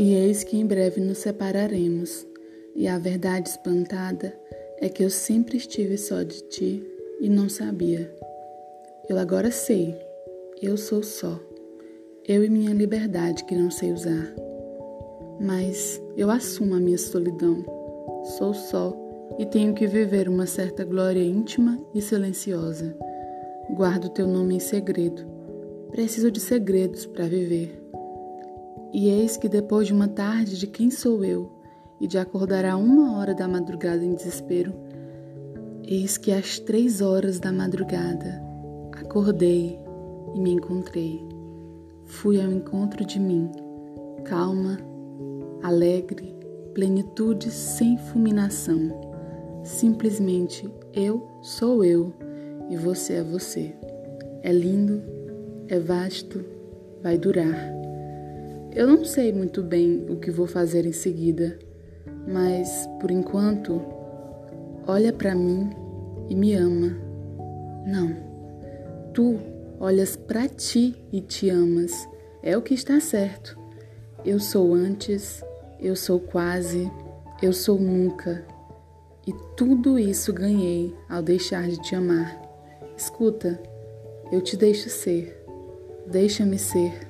E eis que em breve nos separaremos, e a verdade espantada é que eu sempre estive só de ti e não sabia. Eu agora sei, eu sou só, eu e minha liberdade que não sei usar. Mas eu assumo a minha solidão, sou só e tenho que viver uma certa glória íntima e silenciosa. Guardo teu nome em segredo, preciso de segredos para viver. E eis que depois de uma tarde de quem sou eu e de acordar a uma hora da madrugada em desespero, eis que às três horas da madrugada acordei e me encontrei. Fui ao encontro de mim, calma, alegre, plenitude sem fulminação. Simplesmente eu sou eu e você é você. É lindo, é vasto, vai durar. Eu não sei muito bem o que vou fazer em seguida, mas por enquanto, olha para mim e me ama. Não, tu olhas para ti e te amas. É o que está certo. Eu sou antes, eu sou quase, eu sou nunca. E tudo isso ganhei ao deixar de te amar. Escuta, eu te deixo ser. Deixa-me ser.